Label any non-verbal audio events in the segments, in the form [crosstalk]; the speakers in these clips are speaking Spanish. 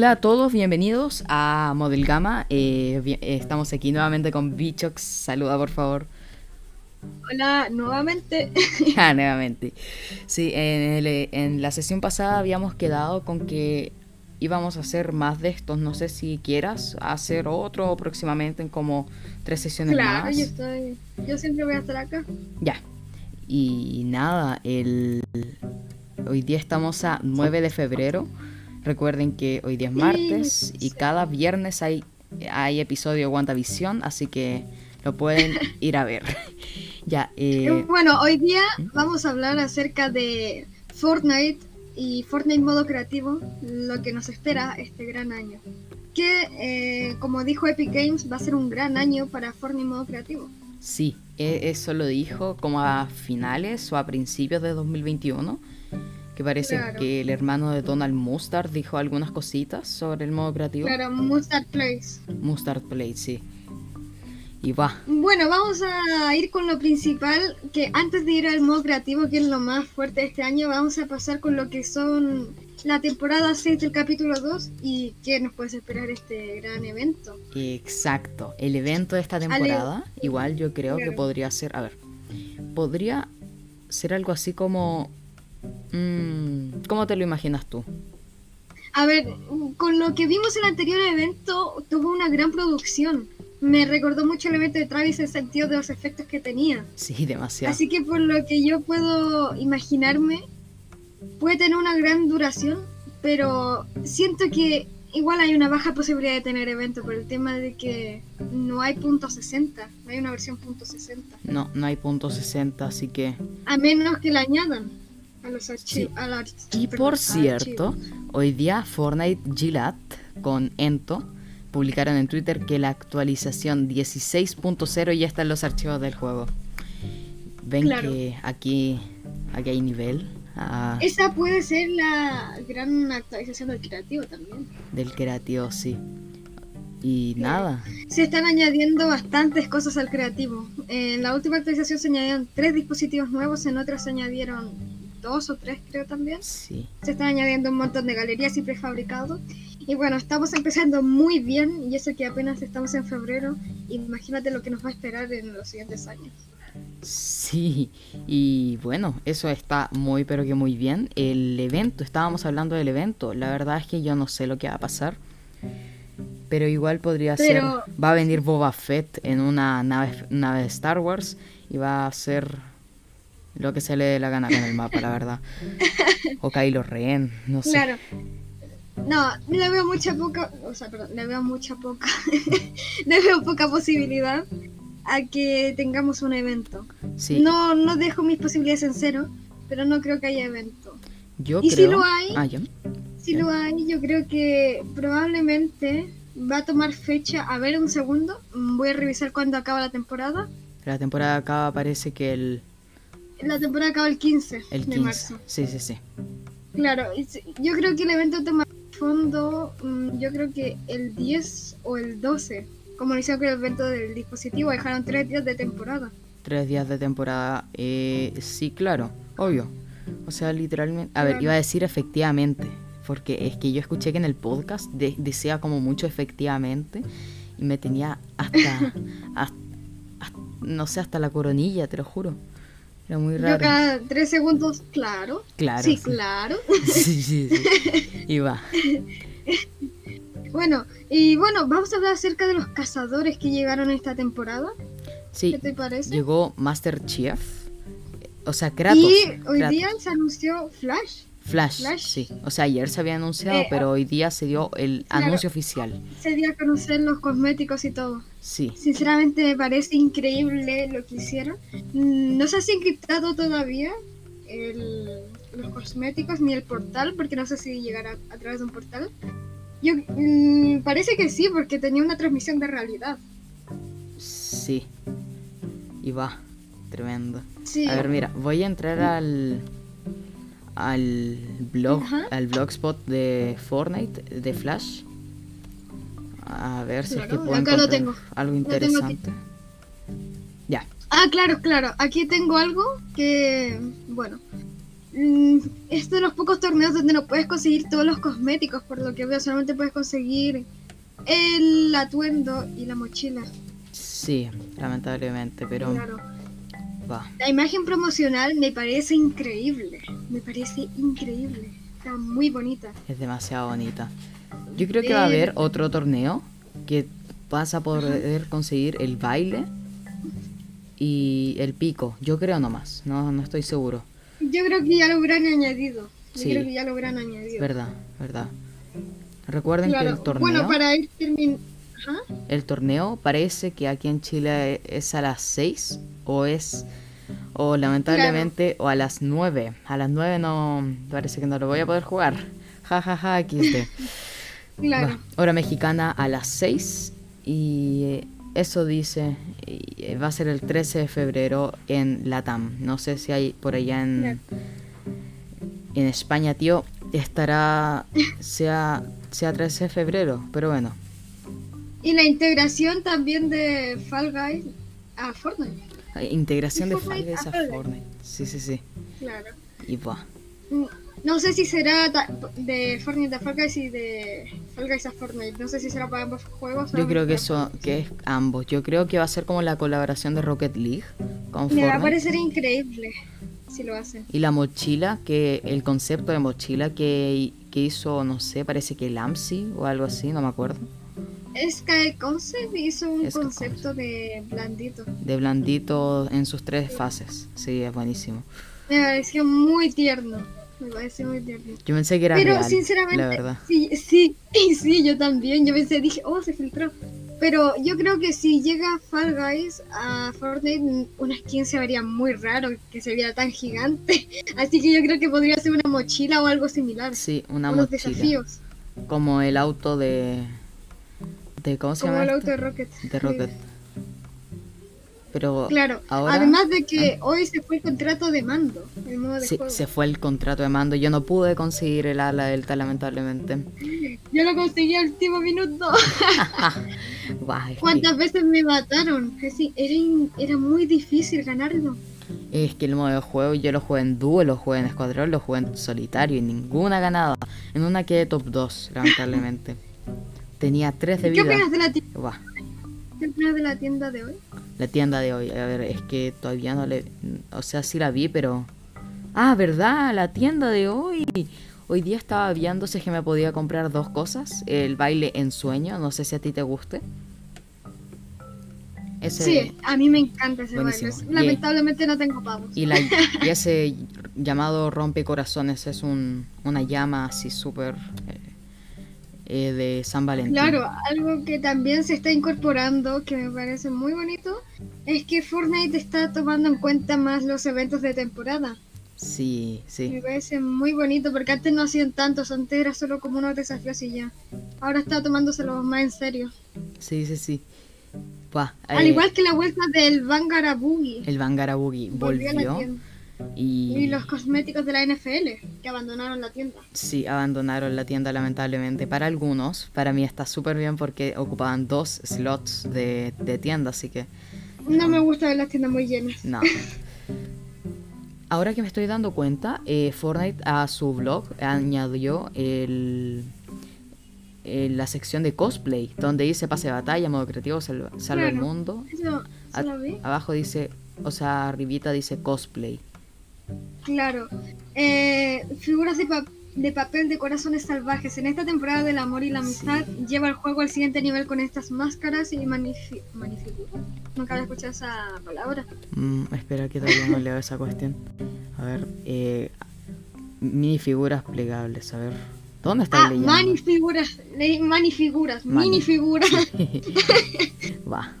Hola a todos, bienvenidos a Model Gama. Eh, eh, estamos aquí nuevamente con Bichox. Saluda, por favor. Hola, nuevamente. [laughs] Ah, nuevamente. Sí, en, el- en la sesión pasada habíamos quedado con que íbamos a hacer más de estos. No sé si quieras hacer otro próximamente en como tres sesiones Claro, más. yo estoy. Yo siempre voy a estar acá. Ya. Y nada, el... hoy día estamos a 9 de febrero. Recuerden que hoy día es martes y cada viernes hay, hay episodio de WandaVision, así que lo pueden [laughs] ir a ver. ya, Eh, eh, Bueno, hoy día ¿Mm? vamos a hablar acerca de Fortnite y Fortnite modo creativo, lo que nos espera este gran año. Que, eh, como dijo Epic Games, va a ser un gran año para Fortnite modo creativo. sí, e- eso lo dijo como a finales o a principios de 2021. Que parece Claro. que el hermano de Donald Mustard dijo algunas cositas sobre el modo creativo. Claro, Mustard Place. Mustard Plate, sí. Y va. Bueno, vamos a ir con lo principal, que antes de ir al modo creativo, que es lo más fuerte de este año, vamos a pasar con lo que son la temporada 6 del capítulo 2 y qué nos puede esperar este gran evento. Exacto, el evento de esta Ale- temporada, igual yo creo que podría ser, a ver, podría ser algo así como... mm, ¿Cómo te lo imaginas tú? A ver, con lo que vimos en el anterior evento, tuvo una gran producción. Me recordó mucho el evento de Travis en el sentido de los efectos que tenía. Sí, demasiado. Así que por lo que yo puedo imaginarme, puede tener una gran duración, pero siento que igual hay una baja posibilidad de tener evento por el tema de que no hay punto 60, no hay una versión punto 60, No, no hay punto 60, así que... a menos que la añadan a los Sí. archivos. Y por cierto, hoy día Fortnite Gillette con Ento publicaron en Twitter que la actualización 16.0 ya está en los archivos del juego. Ven Claro. que aquí, aquí hay nivel ah, Esa puede ser la gran actualización del creativo también. del creativo, sí. Y nada, Se están añadiendo bastantes cosas al creativo. En la última actualización se añadieron tres dispositivos nuevos, en otras se añadieron dos o tres creo también. sí. Se están añadiendo un montón de galerías y prefabricados. Y bueno, estamos empezando muy bien y eso que apenas estamos en febrero. Imagínate lo que nos va a esperar en los siguientes años. Sí, y bueno, eso está muy pero que muy bien. El evento, estábamos hablando del evento. La verdad es que yo no sé lo que va a pasar. Pero igual podría Pero- ser. Va a venir Boba Fett en una nave, nave de Star Wars y va a hacer lo que se le dé la gana con el mapa, la verdad. [laughs] O Kylo Ren, no sé. Claro. No, le veo mucha poca, o sea, perdón, le veo mucha poca, [laughs] le veo poca posibilidad a que tengamos un evento. Sí, No, no dejo mis posibilidades en cero, pero no creo que haya evento. yo ¿y si creo. lo hay? Ah, ya. Si lo hay, yo creo que probablemente va a tomar fecha. A ver, un segundo. Voy a revisar cuándo acaba la temporada. La temporada acaba, parece que el, La temporada acaba el 15 el de 15. marzo. Sí, sí, sí. Claro, yo creo que el evento toma fondo, mm, yo creo que el 10 o el 12. Como lo hicieron con el evento del dispositivo, dejaron tres días de temporada. Tres días de temporada. Eh, sí, claro, obvio. O sea, literalmente. A ver, iba a decir efectivamente. Porque es que yo escuché que en el podcast de- decía como mucho efectivamente. Y me tenía hasta, [laughs] hasta- hasta- No sé, hasta la coronilla, te lo juro. Era muy Yo raro. cada tres segundos, claro. Claro. sí, sí. claro. [laughs] Sí, sí, sí. Y va. Bueno, y bueno, vamos a hablar acerca de los cazadores que llegaron esta temporada. Sí, ¿Qué te parece? llegó Master Chief. O sea, Kratos. y hoy Kratos. día se anunció Flash. Flash, Flash. sí. O sea, ayer se había anunciado, Eh, pero hoy día se dio el claro. anuncio oficial. Se dio a conocer los cosméticos y todo. Sí. Sinceramente me parece increíble lo que hicieron. Mm, No sé si han encriptado todavía el- los cosméticos ni el portal, porque no sé si llegará a través de un portal. Yo mm, parece que sí, porque tenía una transmisión de realidad. Sí. Y va. Tremendo. Sí. A ver, mira, voy a entrar al al blog, Ajá. al blogspot de Fortnite de Flash. A ver si es que puedo encontrar tengo. algo tengo interesante. Ya. Ah, claro, claro. Aquí tengo algo que, bueno, mm, es de los pocos torneos donde no puedes conseguir todos los cosméticos, por lo que veo, solamente puedes conseguir el atuendo y la mochila. Sí, lamentablemente, pero Claro. La imagen promocional me parece increíble. Me parece increíble. Está muy bonita. Es demasiado bonita. Yo creo que va a Eh, haber otro torneo que vas a poder conseguir el baile y el pico. Yo creo nomás, no, no estoy seguro. Yo creo que ya lo habrán añadido. Yo Sí. creo que ya lo habrán añadido. Verdad, verdad. Recuerden Claro. que el torneo, Bueno, para ir terminando. el torneo parece que aquí en Chile es a las 6 o es o lamentablemente o a las 9. A las 9 no parece que no lo voy a poder jugar. Ja ja ja XD. [laughs] Claro. Hora mexicana a las 6 y eh, eso dice y, eh, va a ser el 13 de febrero en Latam. No sé si hay por allá en, en España, tío, estará sea sea 13 de febrero, pero bueno, Y la integración también de Fall Guys a Fortnite. Integración de Fall Fortnite Guys a a Fall Guys. Fortnite. Sí, sí, sí. Claro. Y va. Mm, No sé si será de Fortnite a Fall Guys y de Fall Guys a Fortnite. No sé si será para ambos juegos. Yo creo que eso que es ambos. Yo creo que va a ser como la colaboración de Rocket League con Me va a Fortnite. parecer increíble si lo hacen. Y la mochila, que el concepto de mochila que, que hizo, no sé, parece que Lamsi o algo así, no me acuerdo. Sky Concept hizo un Sky concepto de blandito. De blandito en sus tres fases. Sí, es buenísimo. Me pareció muy tierno. Me pareció muy tierno. Yo pensé que era Pero real, sinceramente, la verdad. sí, sí, [laughs] y sí, yo también. Yo pensé, dije, oh, se filtró. Pero yo creo que si llega Fall Guys a Fortnite, una skin se vería muy raro que se viera tan gigante. [laughs] Así que yo creo que podría ser una mochila o algo similar. Sí, una mochila. desafíos. Como el auto de... de ¿Cómo se Como llama? el auto de Rocket. De Rocket. Pero Claro. ahora... Ah. Además de que hoy se fue el contrato de mando. El modo de Sí, juego. se fue el contrato de mando. Yo no pude conseguir el ala delta, lamentablemente. Yo lo conseguí al último minuto. [laughs] ¿Cuántas veces me mataron? Decir, era, era muy difícil ganarlo. Es que el modo de juego yo lo jugué en dúo, lo jugué en escuadrón, lo jugué en solitario y ninguna ganada. En una quedé top 2, lamentablemente. [laughs] Tenía 3 de ¿Qué vida. opinas de la, ti- Buah, qué opinas de la tienda de hoy? la tienda de hoy, a ver, es que todavía no le... O sea, sí la vi, pero... Ah, ¿verdad? La tienda de hoy. Hoy día estaba viendo si es que me podía comprar dos cosas. El baile en sueño, no sé si a ti te guste. Ese... Sí, a mí me encanta ese Buenísimo. baile. Y- Lamentablemente no tengo pavos. Y, la, y [laughs] ese llamado rompecorazones es un, una llama así súper eh, de San Valentín. Claro, algo que también se está incorporando, que me parece muy bonito, es que Fortnite está tomando en cuenta más los eventos de temporada. Sí, Me sí. parece muy bonito porque antes no hacían tantos, antes era solo como unos desafíos y ya. Ahora está tomándoselo más en serio. Sí, sí, sí. Al eh, igual que la vuelta del Vanguard a Boogie. El Bangara Boogie Volvió. Y, Y los cosméticos de la NFL, que abandonaron la tienda. sí, abandonaron la tienda lamentablemente. Para algunos, para mí está súper bien porque ocupaban dos slots de, de tienda, así que No me gusta ver las tiendas muy llenas. No. Ahora que me estoy dando cuenta, eh, Fortnite a su blog añadió el, el- la sección de cosplay, donde dice pase de batalla, modo creativo, salva, salva el mundo. Abajo dice, o sea, arribita dice cosplay. Claro. Eh, figuras de, pa- de papel de corazones salvajes. En esta temporada del amor y la amistad, lleva el juego al siguiente nivel con estas máscaras y manifi- manifiguras. Nunca había escuchado esa palabra. Mm, espera que todavía no leo esa cuestión. A ver, eh, minifiguras plegables, a ver. ¿Dónde está Ah, leyendo? manifiguras. Leí manifiguras. Mani. Minifiguras. Va. [laughs] [laughs]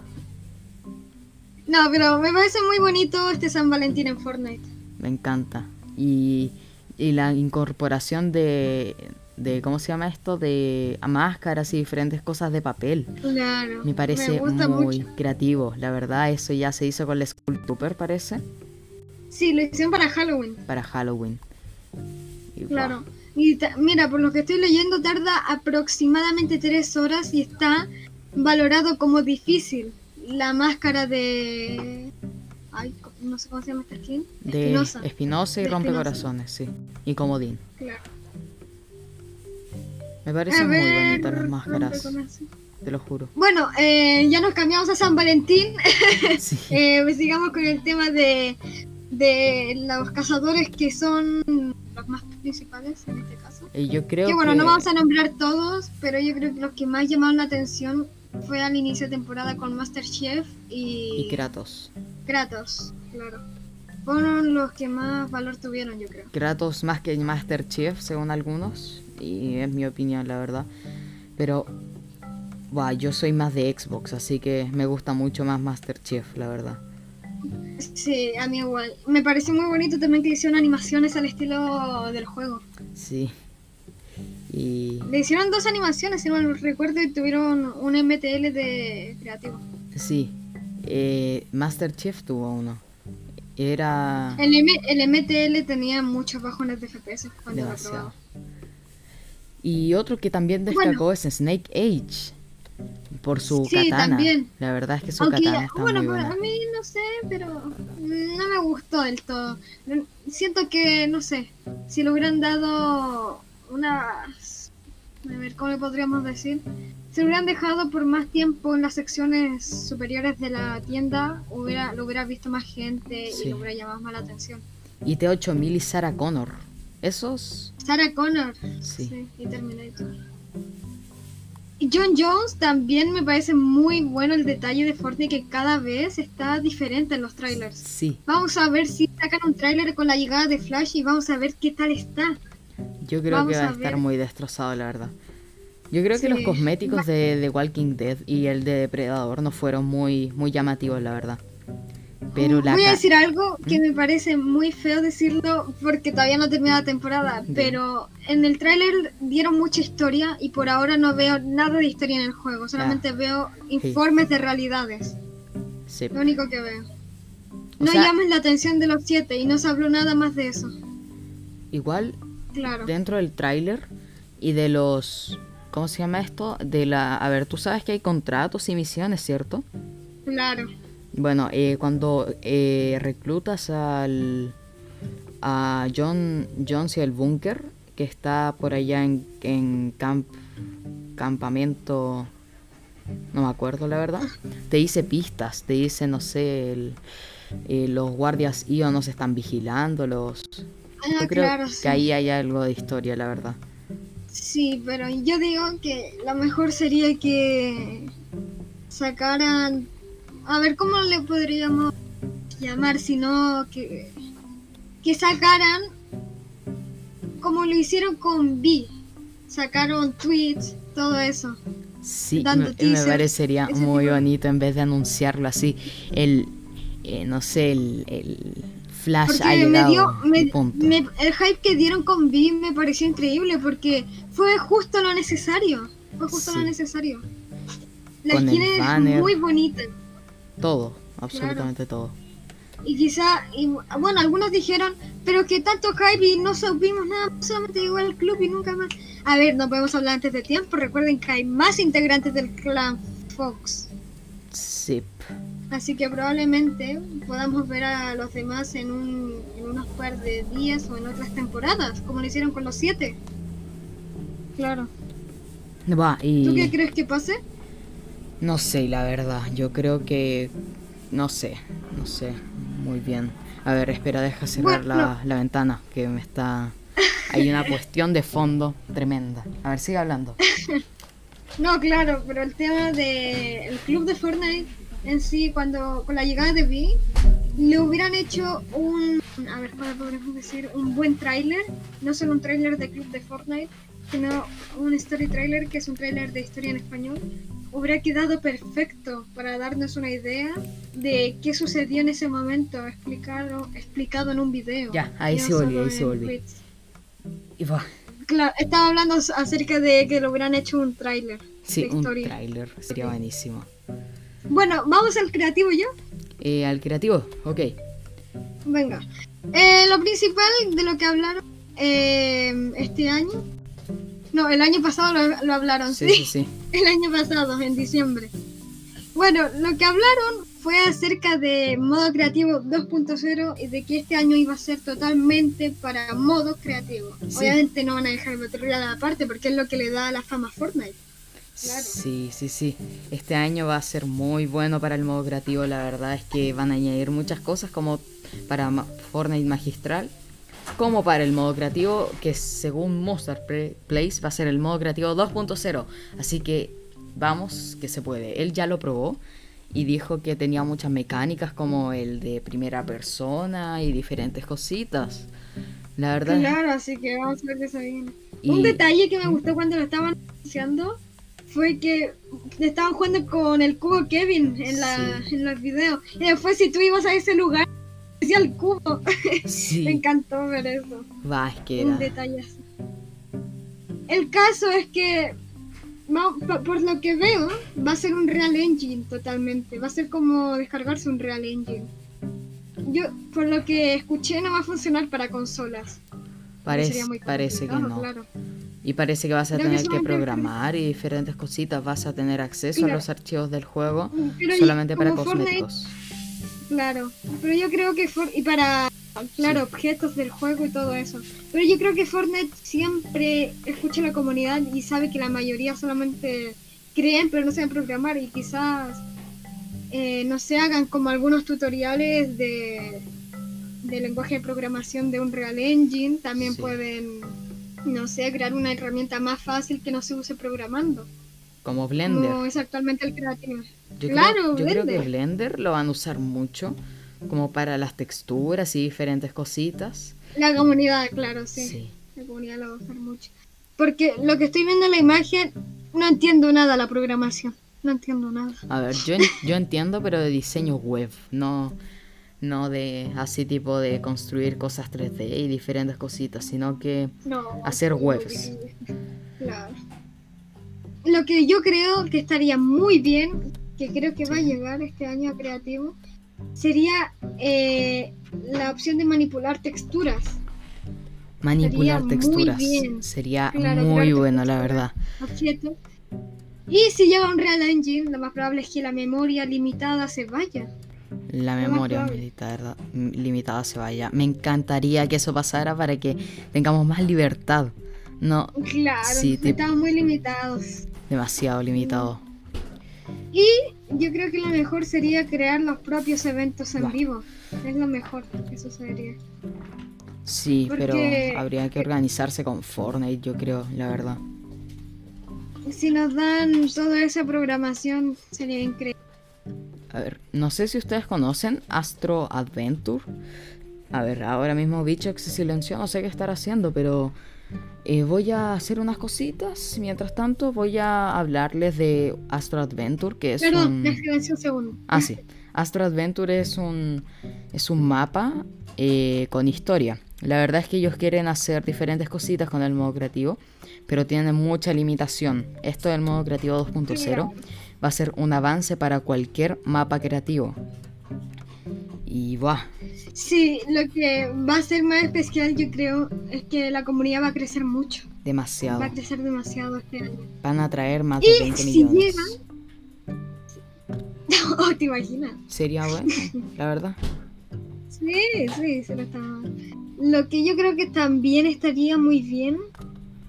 No, pero me parece muy bonito este San Valentín en Fortnite. Me encanta. Y, y la incorporación de, de, ¿cómo se llama esto? De máscaras y diferentes cosas de papel. Claro. Me parece muy mucho. creativo. La verdad, eso ya se hizo con la Trooper, parece, Sí, lo hicieron para Halloween. para Halloween. Y, Claro. Y mira, por lo que estoy leyendo, tarda aproximadamente tres horas y está valorado como difícil. La máscara de. Ay, no sé cómo se llama esta skin. De Espinosa. Espinosa y De Rompecorazones, sí. Y Comodín. Claro. Me parecen A muy ver, bonitas las máscaras, te lo juro. Bueno, eh, ya nos cambiamos a San Valentín. [laughs] Sí. [laughs] Eh, pues sigamos con el tema de, de los cazadores que son los más principales en este caso. Y yo creo Que bueno, que... no vamos a nombrar todos, pero yo creo que los que más llamaron la atención fue al inicio de temporada con Master Chief y, Y Kratos. Kratos, claro. Fueron los que más valor tuvieron, yo creo. Kratos más que Master Chief, según algunos. Y es mi opinión, la verdad. Pero... Buah, yo soy más de Xbox, así que me gusta mucho más Master Chief, la verdad. Sí, a mí igual. Me pareció muy bonito también que hicieron animaciones al estilo del juego. Sí. Y... Le hicieron dos animaciones, si no recuerdo, y tuvieron un MTL de creativo. Sí. Eh, Master Chief tuvo uno. Era... El, M el MTL tenía muchos bajones de FPS cuando lo Demasiado. probaba. Y otro que también destacó es Snake Age. Por su Sí, katana. también. La verdad es que su Aunque, katana está bueno, muy buena. a mí no sé, pero no me gustó del todo. Siento que, no sé, si le hubieran dado unas... A ver, ¿cómo le podríamos decir? Lo hubieran dejado por más tiempo en las secciones superiores de la tienda, hubiera, lo hubiera visto más gente Sí. y lo hubiera llamado más la atención. Y T8000 y Sarah Connor. Esos, Sarah Connor. sí. y Terminator. Y John Jones también me parece muy bueno el detalle de Fortnite que cada vez está diferente en los trailers. Sí, Vamos a ver si sacan un trailer con la llegada de Flash y vamos a ver qué tal está. yo creo Vamos que va a, a estar ver. muy destrozado, la verdad. Yo creo que los cosméticos de The Walking Dead y el de Depredador no fueron muy, muy llamativos, la verdad. Pero la Voy a decir algo que me parece muy feo decirlo porque todavía no termina la temporada, pero en el tráiler dieron mucha historia y por ahora no veo nada de historia en el juego, solamente veo informes de realidades, sí. lo único que veo. O No sea- llames la atención de los siete y no se habló nada más de eso. Igual Claro. dentro del tráiler y de los ¿cómo se llama esto? De la a ver, tú sabes que hay contratos y misiones, ¿cierto? Claro. Bueno, eh, cuando eh, reclutas al a John Jones y el búnker que está por allá en, en camp, campamento no me acuerdo la verdad te dice pistas te dice no sé el- eh, los guardias IO nos están vigilando los Ah, yo creo claro, que sí. ahí hay algo de historia la verdad Sí, pero yo digo que lo mejor sería que sacaran... A ver, ¿cómo le podríamos llamar? Sino que, que sacaran como lo hicieron con B. Sacaron tweets, todo eso. Sí, me, me parecería muy tipo bonito en vez de anunciarlo así. El, eh, no sé, el, el flash ha Porque me dio, me- y punto. me- el hype que dieron con B me pareció increíble porque fue justo lo necesario. Fue justo Sí. lo necesario. La Con el skin es muy bonita. Todo, absolutamente todo. Y quizá, y, bueno, algunos dijeron, pero que tanto hype y no supimos nada, solamente llegó al club y nunca más. A ver, no podemos hablar antes de tiempo, recuerden que hay más integrantes del clan Fox. Sí, Así que probablemente podamos ver a los demás en, un, en unos par de días o en otras temporadas, como lo hicieron con los siete. Claro. va, y ¿Tú qué crees que pase? no sé, la verdad, yo creo que, no sé, no sé, muy bien. A ver, espera, deja cerrar Bueno. la, la ventana, que me está... Hay una cuestión de fondo tremenda. A ver, sigue hablando. [laughs] No, claro, pero el tema de el club de Fortnite en sí, cuando con la llegada de Vi, le hubieran hecho un, a ver, ¿cómo podríamos decir? Un buen tráiler, no solo un tráiler de club de Fortnite, sino un story trailer que es un tráiler de historia en español. Hubiera quedado perfecto para darnos una idea de qué sucedió en ese momento, explicado, explicado en un video. Ya, ahí no volví, solo ahí volví. tweets. Y va. Claro, estaba hablando acerca de que lo hubieran hecho un tráiler Sí, de un tráiler, sería buenísimo. Bueno, vamos al creativo ya. Eh, al creativo, ok. Venga. Eh, lo principal de lo que hablaron eh, este año. No, el año pasado lo, lo hablaron, Sí, ¿sí? sí. [laughs] El año pasado, en diciembre. Bueno, lo que hablaron fue acerca de modo creativo 2.0 y de que este año iba a ser totalmente para modo creativo. Obviamente no van a dejar el la aparte porque es lo que le da la fama a Fortnite. Sí, sí, sí. Este año va a ser muy bueno para el modo creativo. La verdad es que van a añadir muchas cosas como para Fortnite Magistral, como para el modo creativo, que según Mozart Place va a ser el modo creativo 2.0. Así que vamos, que se puede. Él ya lo probó y dijo que tenía muchas mecánicas como el de primera persona y diferentes cositas. La verdad. Claro, así que vamos a ver qué se viene. Un detalle que me gustó cuando lo estaban anunciando fue que estaban jugando con el cubo Kevin en, la, en los videos. Y después si tú ibas a ese lugar, decía el cubo. [laughs] Me encantó ver eso. Va, es que Un detalle así. El caso es que, por lo que veo, va a ser un Real Engine totalmente. Va a ser como descargarse un Real Engine. Yo, por lo que escuché, no va a funcionar para consolas. Parece, parece que no. Claro. Y parece que vas a tener que programar y diferentes cositas. Vas a tener acceso a los archivos del juego solamente para cosméticos. claro, pero yo creo que y para claro objetos del juego y todo eso. Pero yo creo que Fortnite siempre escucha a la comunidad y sabe que la mayoría solamente creen pero no saben programar y quizás eh, no se hagan como algunos tutoriales de, de lenguaje de programación de un Real Engine. También pueden no sé, crear una herramienta más fácil que no se use programando. Como Blender. Como es actualmente el creativo. Yo claro, creo, yo creo que Blender lo van a usar mucho, como para las texturas y diferentes cositas. La comunidad, claro, sí. La comunidad lo va a usar mucho. Porque lo que estoy viendo en la imagen, no entiendo nada la programación. No entiendo nada. A ver, yo, yo entiendo, pero de diseño web, no no de así tipo de construir cosas 3D y diferentes cositas, sino que hacer webs. Claro. Lo que yo creo que estaría muy bien, que creo que va a llegar este año creativo, sería eh, la opción de manipular texturas. Manipular texturas. Sería muy bueno, la verdad. Y si llega un Real Engine, lo más probable es que la memoria limitada se vaya la memoria limitada, se vaya. Me encantaría que eso pasara para que tengamos más libertad. No. Claro, estamos muy limitados. Demasiado limitados. Y yo creo que lo mejor sería crear los propios eventos en vivo. Es lo mejor que sucedería. Sí, pero habría que organizarse con Fortnite, yo creo, la verdad. Si nos dan toda esa programación, sería increíble. A ver, no sé si ustedes conocen Astro Adventure. A ver, ahora mismo Bicho se silenció, no sé qué estar haciendo, pero eh, voy a hacer unas cositas. Mientras tanto, voy a hablarles de Astro Adventure, que es Perdón, un... segundo. Ah, sí. Astro Adventure es un, es un mapa eh, con historia. La verdad es que ellos quieren hacer diferentes cositas con el modo creativo, pero tienen mucha limitación. Esto del modo creativo 2.0 va a ser un avance para cualquier mapa creativo. Y va. Sí, lo que va a ser más especial, yo creo, es que la comunidad va a crecer mucho. Demasiado. Va a crecer demasiado este año. Van a traer más de 20 si millones. [laughs] Oh, ¿te imaginas? Sería bueno, la verdad. Sí, sí, se lo. Lo que yo creo que también estaría muy bien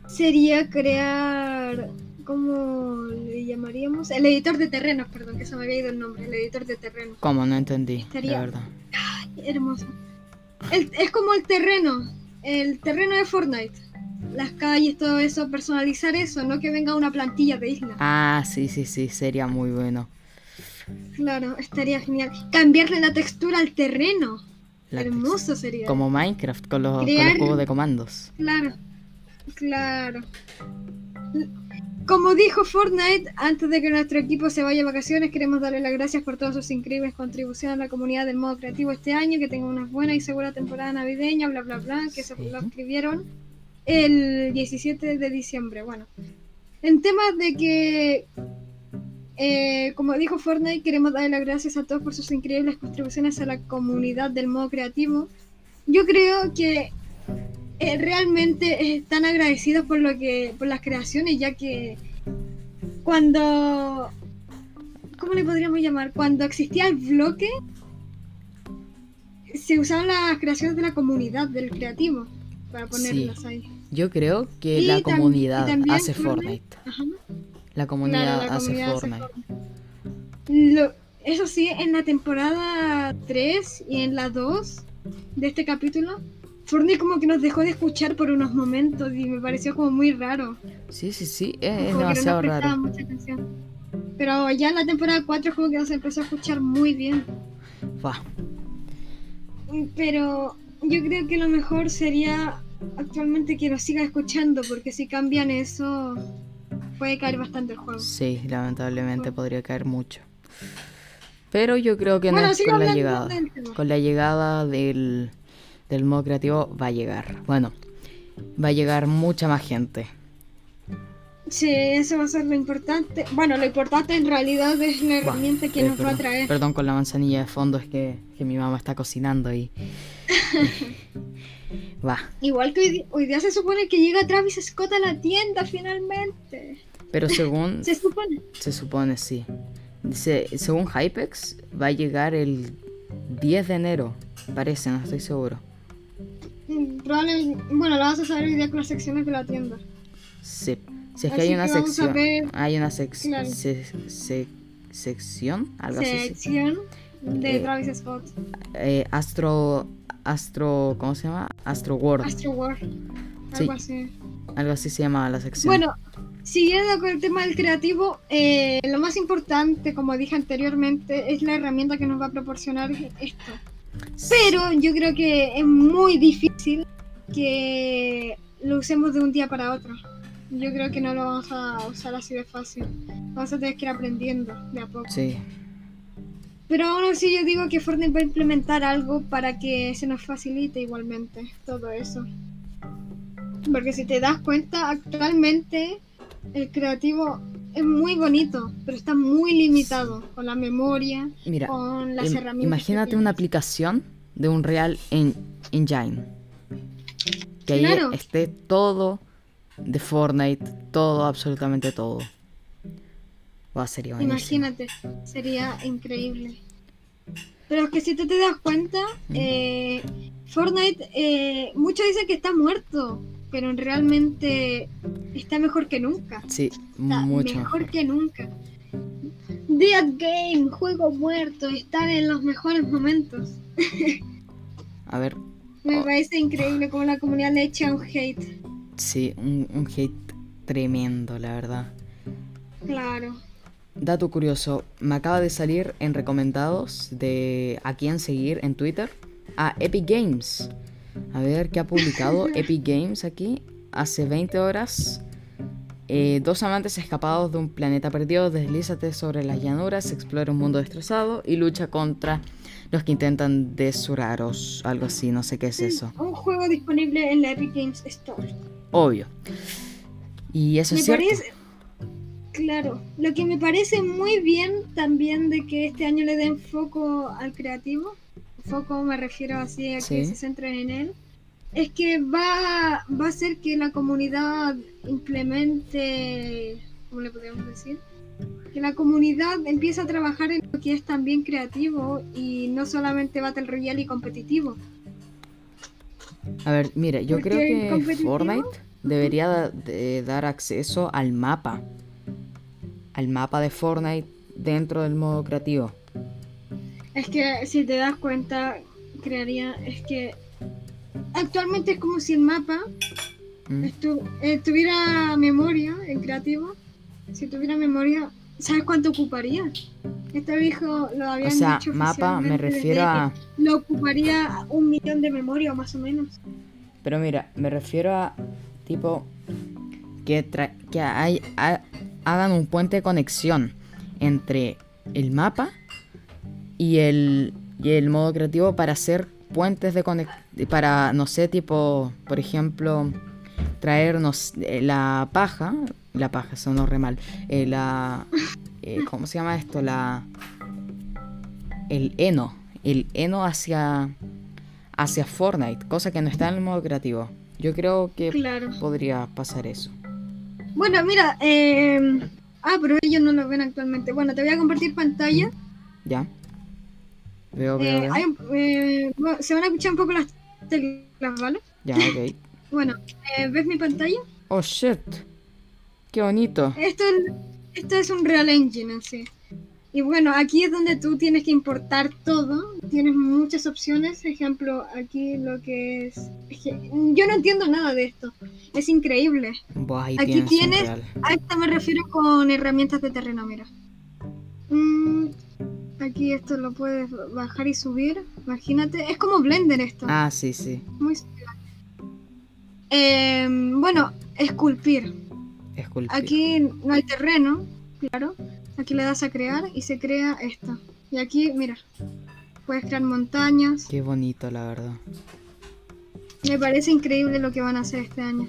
sería crear ¿Cómo le llamaríamos? El editor de terrenos, perdón, que se me había ido el nombre, el editor de terrenos. ¿Cómo? No entendí, la verdad. Ay, hermoso. es como el terreno, el terreno de Fortnite. Las calles, todo eso, personalizar eso, no que venga una plantilla de isla. Ah, sí, sí, sí, sería muy bueno. Claro, estaría genial. Cambiarle la textura al terreno. Hermoso sería. Como Minecraft con los, con los juegos de comandos. Claro, claro. Como dijo Fortnite, antes de que nuestro equipo se vaya a vacaciones, queremos darle las gracias por todas sus increíbles contribuciones a la comunidad del modo creativo este año, que tenga una buena y segura temporada navideña, bla, bla, bla, que se lo escribieron el 17 de diciembre. Bueno, en temas de que, eh, como dijo Fortnite, queremos darle las gracias a todos por sus increíbles contribuciones a la comunidad del modo creativo. Yo creo que eh, realmente están agradecidos por lo que por las creaciones ya que cuando ¿cómo le podríamos llamar? Cuando existía el bloque, se usaban las creaciones de la comunidad, del creativo, para ponerlas ahí. Yo creo que la comunidad hace Fortnite. La comunidad hace Fortnite. eso sí, en la temporada 3 y en la 2 de este capítulo, Fortnite como que nos dejó de escuchar por unos momentos y me pareció como muy raro. Sí, sí, sí, es, demasiado raro. Mucha Pero ya en la temporada 4 como que nos empezó a escuchar muy bien. Pero yo creo que lo mejor sería actualmente que lo siga escuchando, porque si cambian eso, puede caer bastante el juego. Sí, lamentablemente podría caer mucho. Pero yo creo que no es con la llegada. Con la llegada del, del modo creativo va a llegar. Bueno, va a llegar mucha más gente. Sí, eso va a ser lo importante. Bueno, lo importante en realidad es la herramienta que eh, nos va a traer. Perdón con la manzanilla de fondo, es que, que mi mamá está cocinando y... [laughs] Va. Igual que hoy día, se supone que llega Travis Scott a la tienda finalmente. Pero según... [laughs] se supone. Se supone, sí. Dice, según Hypex, va a llegar el 10 de enero. Parece, no estoy seguro. Probablemente, bueno, lo vas a saber hoy día con las secciones de la tienda. Sí. Si es que hay una sección. Hay una sección. sección, algo así. Sección de eh, Travis Scott. Eh, Astro Astro, ¿cómo se llama? Astro World. Astro World. Algo así. Algo así se llama la sección. Bueno, siguiendo con el tema del creativo, eh, lo más importante, como dije anteriormente, es la herramienta que nos va a proporcionar esto. Pero yo creo que es muy difícil que lo usemos de un día para otro. Yo creo que no lo vamos a usar así de fácil. Vamos a tener que ir aprendiendo de a poco. Sí. Pero aún así yo digo que Fortnite va a implementar algo para que se nos facilite igualmente todo eso. Porque si te das cuenta, actualmente el creativo es muy bonito, pero está muy limitado con la memoria, con las herramientas. Imagínate una aplicación de un Real Engine. Que ahí esté todo de Fortnite, todo, absolutamente todo. Imagínate, sería increíble. Pero es que si te, te das cuenta, eh, Fortnite, eh, muchos dicen que está muerto, pero realmente está mejor que nunca. Sí, mucho mejor, que nunca. Dead Game, juego muerto, están en los mejores momentos. A ver. Me oh. parece increíble cómo la comunidad le echa un hate. Sí, un hate tremendo, la verdad. Claro. Dato curioso, me acaba de salir en recomendados de a quién seguir en Twitter a Epic Games. A ver qué ha publicado [laughs] Epic Games aquí. Hace 20 horas. Eh, dos amantes escapados de un planeta perdido, deslízate sobre las llanuras, explora un mundo destrozado y lucha contra los que intentan desuraros. Algo así, no sé qué es eso. Un juego disponible en la Epic Games Store. Obvio. Y eso es cierto. Claro, lo que me parece muy bien también de que este año le den foco al creativo, foco me refiero así a que se centren en él, es que va, va a hacer que la comunidad implemente, ¿cómo le podríamos decir? Que la comunidad empiece a trabajar en lo que es también creativo y no solamente Battle Royale y competitivo. A ver, mira, yo creo que Fortnite debería dar acceso al mapa al mapa de Fortnite dentro del modo creativo. Es que si te das cuenta, crearía, es que actualmente es como si el mapa mm. eh, tuviera memoria en creativo. Si tuviera memoria, ¿sabes cuánto ocuparía? Esto dijo, lo habían o sea, mapa me refiero a... Lo ocuparía un millón de memoria más o menos. Pero mira, me refiero a tipo que, que hay, hagan un puente de conexión entre el mapa y el, y el modo creativo para hacer puentes de conexión, para, no sé, tipo, por ejemplo, traernos eh, la paja, la paja, sonó re mal, eh, la, eh, ¿cómo se llama esto? La, el heno, el heno hacia, hacia Fortnite, cosa que no está en el modo creativo. Yo creo que podría pasar eso. Bueno, mira, em, Ah, pero ellos no lo ven actualmente. Bueno, te voy a compartir pantalla. Ya. Veo, veo, Eh, veo. hay un- eh, se van a escuchar un poco las teclas, ¿vale? Ya, ok. [laughs] Bueno, eh, ¿ves mi pantalla? Oh, shit. Qué bonito. Esto es, esto es un Real Engine en sí. Y bueno, aquí es donde tú tienes que importar todo. Tienes muchas opciones. Ejemplo, aquí lo que es... yo no entiendo nada de esto. Es increíble. Buah, Aquí tienes, tienes-. A esto me refiero con herramientas de terreno, mira. Mm, aquí esto lo puedes bajar y subir. Imagínate. Es como Blender esto. Ah, sí, sí. Muy similar. Em, bueno, esculpir. Esculpir. Aquí no hay terreno, claro. Aquí le das a crear y se crea esto. Y aquí, mira, puedes crear montañas. Qué bonito, la verdad. Me parece increíble lo que van a hacer este año.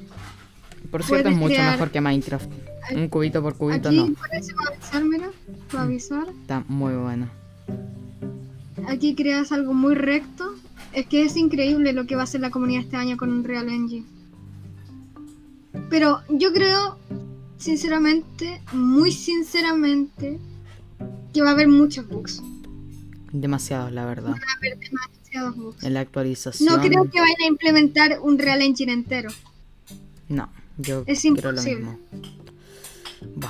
Por cierto, es mucho crear- mejor que Minecraft. Un cubito por cubito Aquí no. parece avisar, mira, va a avisar. Está muy bueno. Aquí creas algo muy recto. Es que es increíble lo que va a hacer la comunidad este año con un Real Engine. Pero yo creo, sinceramente, muy sinceramente, que va a haber muchos bugs. Demasiados, la verdad. Va a haber demasiados bugs. En la actualización. No creo que vayan a implementar un Real Engine entero. No, yo Es creo lo mismo.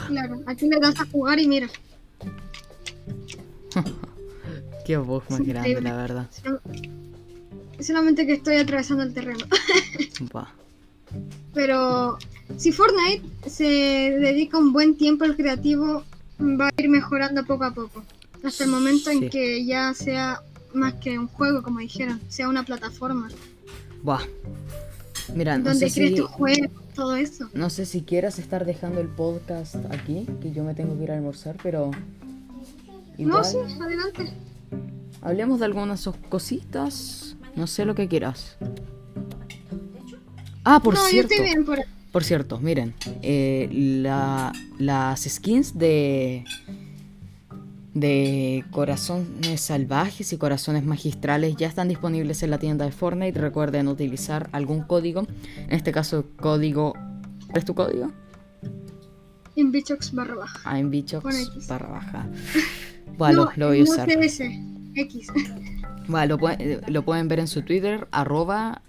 Claro, aquí le das a jugar y mira. [laughs] qué bug más grande, la verdad. sol- Solamente que estoy atravesando el terreno. [laughs] Pero si Fortnite se dedica un buen tiempo al creativo, va a ir mejorando poco a poco. Hasta el momento Sí. en que ya sea más que un juego, como dijeron, sea una plataforma. Buah. Mira, no donde sé crees si... tu juego, todo eso. No sé si quieras estar dejando el podcast aquí, que yo me tengo que ir a almorzar, pero... No, Igual, sí, adelante. Hablemos de algunas os- cositas. No sé lo que quieras. Ah, por no, cierto. bien por cierto, miren, eh, la- las skins de de corazones salvajes y corazones magistrales ya están disponibles en la tienda de Fortnite. Recuerden utilizar algún código, en este caso código, ¿cuál es tu código? Invichox barra baja. Ah, en bichox Con X. barra baja. [laughs] Bueno, no, lo voy a no usar. CS, X. Bueno, lo, eh, lo pueden ver en su Twitter, arroba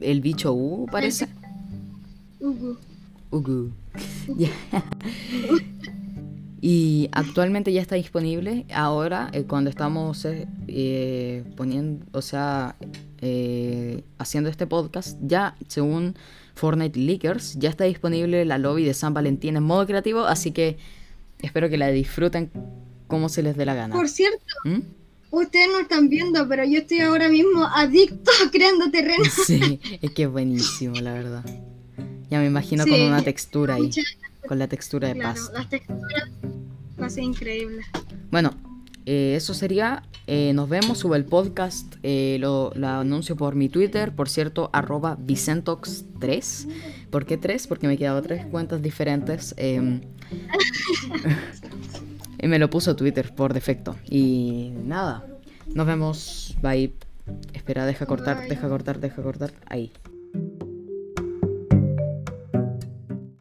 el bicho U, parece. Ugu. [laughs] Ugu. Y actualmente ya está disponible. Ahora, eh, cuando estamos eh, eh, poniendo, o sea, eh, haciendo este podcast, ya según Fortnite Leakers, ya está disponible la lobby de San Valentín en modo creativo. Así que espero que la disfruten como se les dé la gana. Por cierto, ¿Mm? ustedes no están viendo, pero yo estoy ahora mismo adicto a creando terreno. [laughs] Sí, es que es buenísimo, la verdad. Ya me imagino Sí. con una textura ahí, con la textura de Claro, pasta. las texturas va a ser increíble. Bueno, eh, eso sería. eh, nos vemos, sube el podcast. eh, lo, lo anuncio por mi Twitter, por cierto, arroba Vicentox3. ¿Por qué 3? Porque me he quedado tres cuentas diferentes. [laughs] y me lo puso Twitter por defecto. Y nada, nos vemos. Bye. Espera, deja cortar, deja cortar, deja cortar. Ahí.